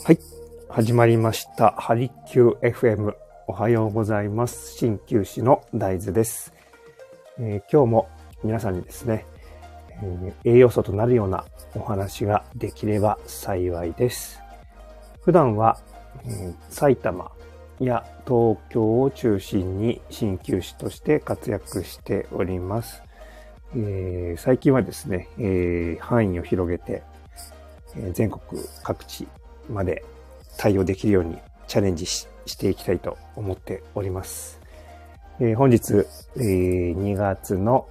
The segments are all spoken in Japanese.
はい。始まりました。ハリキュー FM。おはようございます。鍼灸師の大豆です、えー今日も皆さんにですね、えー栄養素となるようなお話ができれば幸いです。普段は、えー埼玉や東京を中心に鍼灸師として活躍しております。えー最近はですね、えー範囲を広げて、えー全国各地まで対応できるようにチャレンジししていきたいと思っております。えー本日、えー2月の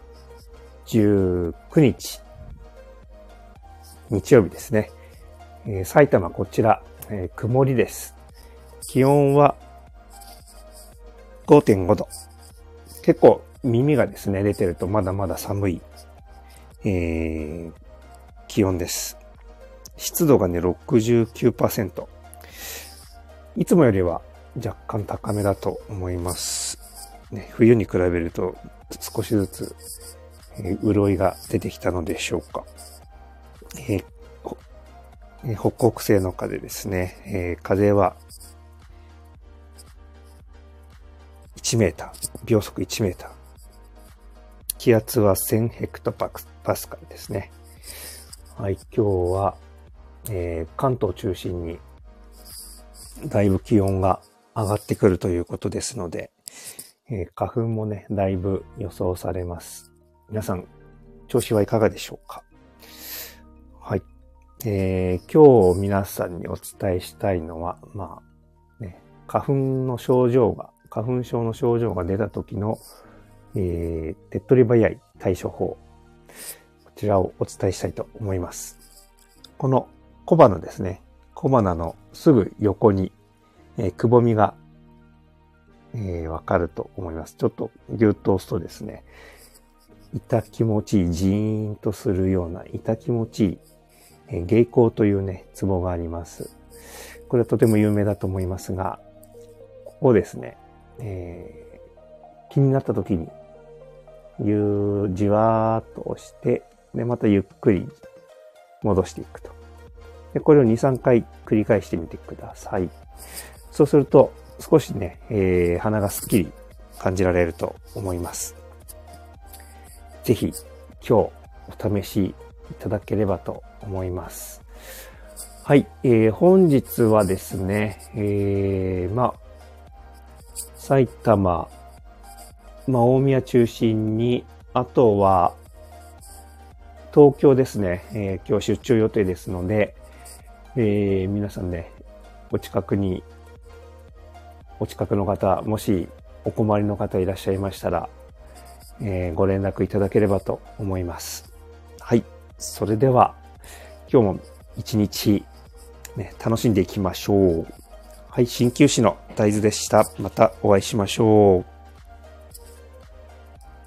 19日、日曜日ですね。えー埼玉こちら、えー曇りです。気温は5.5度。結構耳がですね、出てるとまだまだ寒い、えー気温です。湿度がね、69%。いつもよりは若干高めだと思います。ね、冬に比べると少しずつ、えー潤いが出てきたのでしょうか。えーえー北北西の風ですね。えー風は1メーター、秒速1メーター。気圧は1000ヘクトパスカルですね。はい、今日は、えー関東中心にだいぶ気温が上がってくるということですので、えー花粉もね、だいぶ予想されます。皆さん、調子はいかがでしょうか？はい。えー今日皆さんにお伝えしたいのは、まあ、ね、花粉の症状が、花粉症の症状が出た時の、えー手っ取り早い対処法。こちらをお伝えしたいと思います。この小鼻ですね。小鼻のすぐ横に、えーくぼみが、えーわかると思います。ちょっとぎゅっと押すとですね、痛気持ちいい、ジーンとするような痛気持ちいい、えー芸香というね、ツボがあります。これはとても有名だと思いますが、ここですね、えー気になった時に、ゆじわーっと押して、で、またゆっくり戻していくと。で、これを2、3回繰り返してみてください。そうすると、少しね、えー鼻がすっきり感じられると思います。ぜひ、今日お試しいただければと思います。はい、えー本日はですね、えーまあ、埼玉、まあ、大宮中心に、あとは、東京ですね、えー今日出張予定ですので、えー皆さんね、お近くに、お近くの方、もしお困りの方いらっしゃいましたら、えーご連絡いただければと思います。はい。それでは、今日も一日、ね、楽しんでいきましょう。はい。鍼灸師の大豆でした。またお会いしましょう。